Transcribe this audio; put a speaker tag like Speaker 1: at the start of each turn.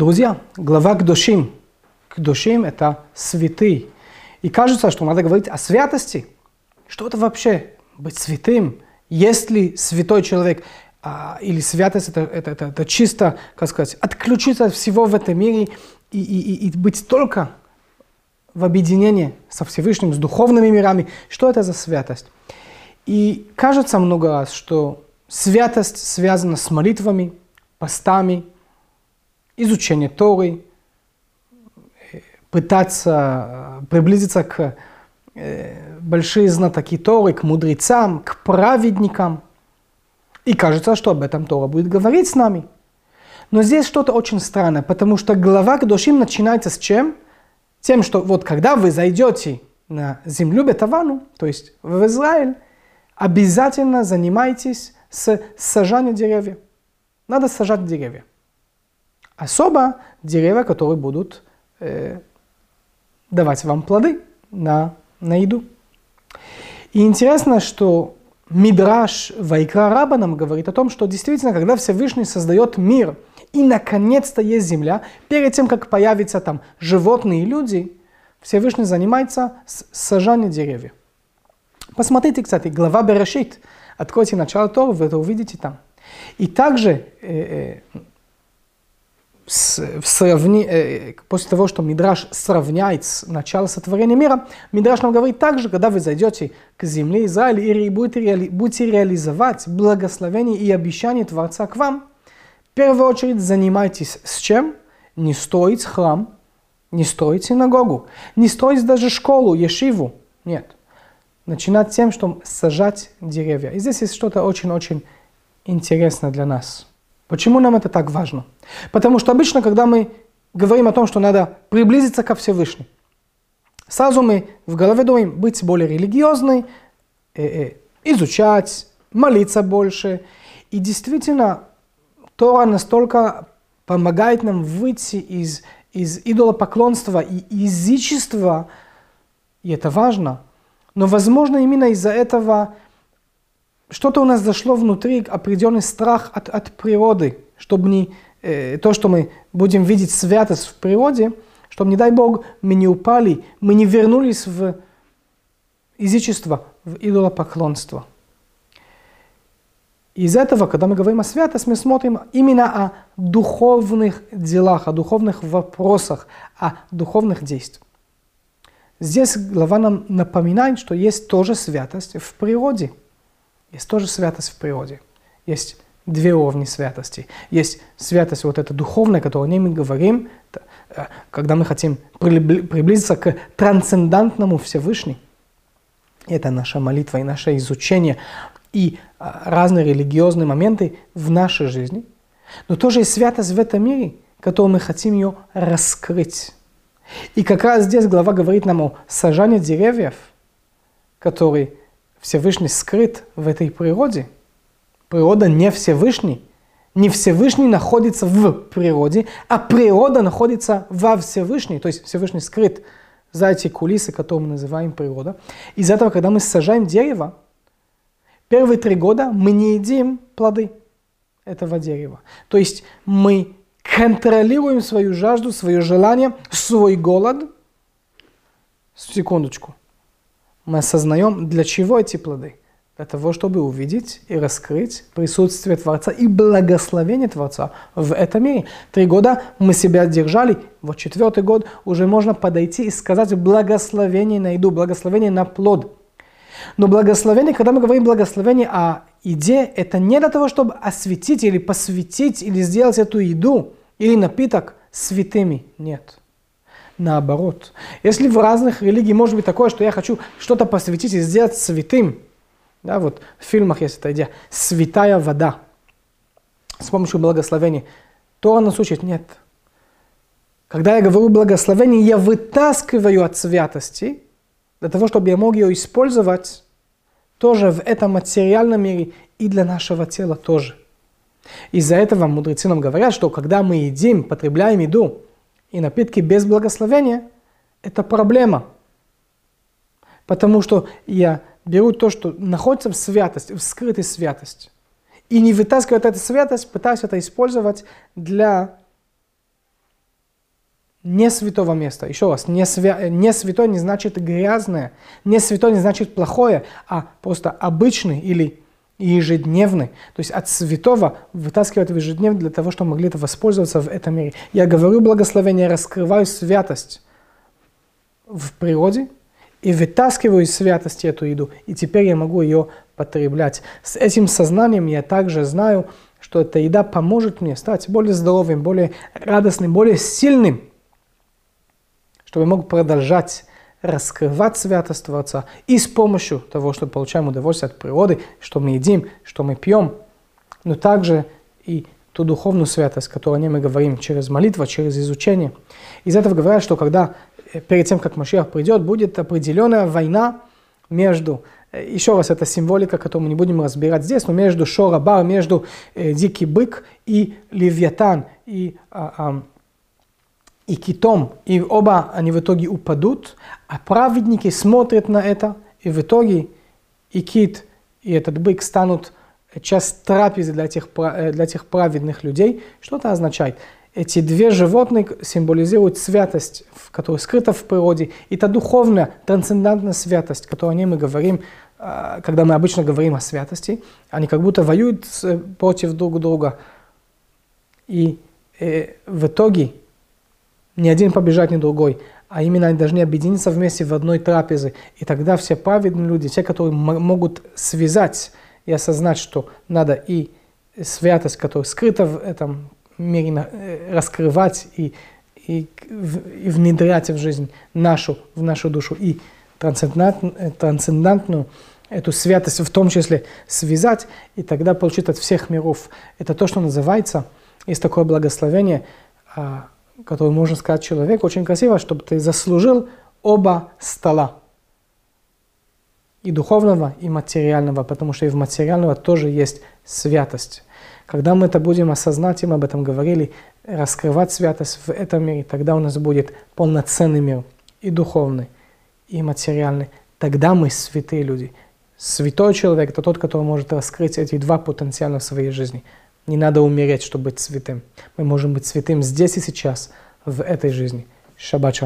Speaker 1: Друзья, глава к душим. К душим это святый. И кажется, что надо говорить о святости. Что это вообще быть святым? Есть ли святой человек? А, или святость это, это, это, это чисто, как сказать, отключиться от всего в этом мире и, и, и быть только в объединении со Всевышним, с духовными мирами. Что это за святость? И кажется много раз, что святость связана с молитвами, постами, изучением Торы, пытаться приблизиться к э, большие знатоки Торы, к мудрецам, к праведникам. И кажется, что об этом Тора будет говорить с нами. Но здесь что-то очень странное, потому что глава к душим начинается с чем? Тем, что вот когда вы зайдете на землю Бетавану, то есть в Израиль, обязательно занимайтесь с сажанием деревьев. Надо сажать деревья. Особо деревья, которые будут э, давать вам плоды на, на еду. И интересно, что Мидраш Вайкра Раба нам говорит о том, что действительно, когда Всевышний создает мир, и наконец-то есть земля, перед тем, как появятся там животные и люди, Всевышний занимается сажанием деревьев. Посмотрите, кстати, глава Берешит. Откройте начало Тора, вы это увидите там. И также э, э, в сравни... Э, после того, что Мидраш сравняет начало сотворения мира, Мидраш нам говорит также, когда вы зайдете к земле Израиля и будете, реали... будете реализовать благословение и обещание Творца к вам, в первую очередь занимайтесь с чем? Не строить храм, не строить синагогу, не строить даже школу, ешиву. Нет. Начинать тем, что сажать деревья. И здесь есть что-то очень-очень интересное для нас. Почему нам это так важно? Потому что обычно, когда мы говорим о том, что надо приблизиться ко Всевышнему, сразу мы в голове думаем быть более религиозной, э -э, изучать, молиться больше. И действительно, Тора настолько помогает нам выйти из, из идолопоклонства и язычества, и это важно. Но, возможно, именно из-за этого что-то у нас зашло внутри, определенный страх от, от природы, чтобы не э, то, что мы будем видеть святость в природе, чтобы, не дай Бог, мы не упали, мы не вернулись в язычество, в идолопоклонство. Из этого, когда мы говорим о святости, мы смотрим именно о духовных делах, о духовных вопросах, о духовных действиях. Здесь глава нам напоминает, что есть тоже святость в природе – есть тоже святость в природе. Есть две уровни святости. Есть святость вот эта духовная, о ней мы говорим, э, когда мы хотим приблизиться к трансцендантному Всевышнему. Это наша молитва и наше изучение и э, разные религиозные моменты в нашей жизни. Но тоже есть святость в этом мире, которую мы хотим ее раскрыть. И как раз здесь глава говорит нам о сажании деревьев, которые Всевышний скрыт в этой природе. Природа не Всевышний. Не Всевышний находится в природе, а природа находится во Всевышней. То есть Всевышний скрыт за эти кулисы, которые мы называем природа. Из-за этого, когда мы сажаем дерево, первые три года мы не едим плоды этого дерева. То есть мы контролируем свою жажду, свое желание, свой голод. Секундочку мы осознаем, для чего эти плоды. Для того, чтобы увидеть и раскрыть присутствие Творца и благословение Творца в этом мире. Три года мы себя держали, вот четвертый год уже можно подойти и сказать благословение на еду, благословение на плод. Но благословение, когда мы говорим благословение о еде, это не для того, чтобы осветить или посвятить, или сделать эту еду или напиток святыми. Нет наоборот. Если в разных религиях может быть такое, что я хочу что-то посвятить и сделать святым, да, вот в фильмах есть эта идея, святая вода, с помощью благословения. Тора нас учит, нет. Когда я говорю благословение, я вытаскиваю от святости, для того, чтобы я мог ее использовать тоже в этом материальном мире и для нашего тела тоже. Из-за этого мудрецы нам говорят, что когда мы едим, потребляем еду, и напитки без благословения – это проблема. Потому что я беру то, что находится в святости, в скрытой святости, и не вытаскивая эту святость, пытаюсь это использовать для не святого места. Еще раз, не, свя... не святой не значит грязное, не святой не значит плохое, а просто обычный или ежедневный. То есть от святого вытаскивать в ежедневный для того, чтобы могли это воспользоваться в этом мире. Я говорю благословение, раскрываю святость в природе и вытаскиваю из святости эту еду. И теперь я могу ее потреблять. С этим сознанием я также знаю, что эта еда поможет мне стать более здоровым, более радостным, более сильным чтобы я мог продолжать раскрывать святость Творца и с помощью того, что получаем удовольствие от природы, что мы едим, что мы пьем, но также и ту духовную святость, которую о ней мы говорим через молитву, через изучение. Из этого говорят, что когда э, перед тем, как Машиах придет, будет определенная война между, э, еще раз, это символика, которую мы не будем разбирать здесь, но между Шорабар, между э, дикий бык и Левиатан, и а, а, и китом, и оба они в итоге упадут, а праведники смотрят на это, и в итоге и кит, и этот бык станут часть трапезы для тех, э, для тех праведных людей. Что это означает? Эти две животные символизируют святость, которая скрыта в природе, и та духовная, трансцендентная святость, о которой мы говорим, э, когда мы обычно говорим о святости. Они как будто воюют против друг друга. И э, в итоге ни один побежать, ни другой, а именно они должны объединиться вместе в одной трапезе. И тогда все праведные люди, те, которые могут связать и осознать, что надо и святость, которая скрыта в этом мире, э, раскрывать и, и, и внедрять в жизнь нашу, в нашу душу, и трансцендентную, трансцендентную эту святость в том числе связать, и тогда получить от всех миров. Это то, что называется, есть такое благословение, которую можно сказать человеку, очень красиво, чтобы ты заслужил оба стола. И духовного, и материального, потому что и в материального тоже есть святость. Когда мы это будем осознать, и мы об этом говорили, раскрывать святость в этом мире, тогда у нас будет полноценный мир, и духовный, и материальный. Тогда мы святые люди. Святой человек – это тот, который может раскрыть эти два потенциала в своей жизни – не надо умереть, чтобы быть святым. Мы можем быть святым здесь и сейчас, в этой жизни. Шаббат.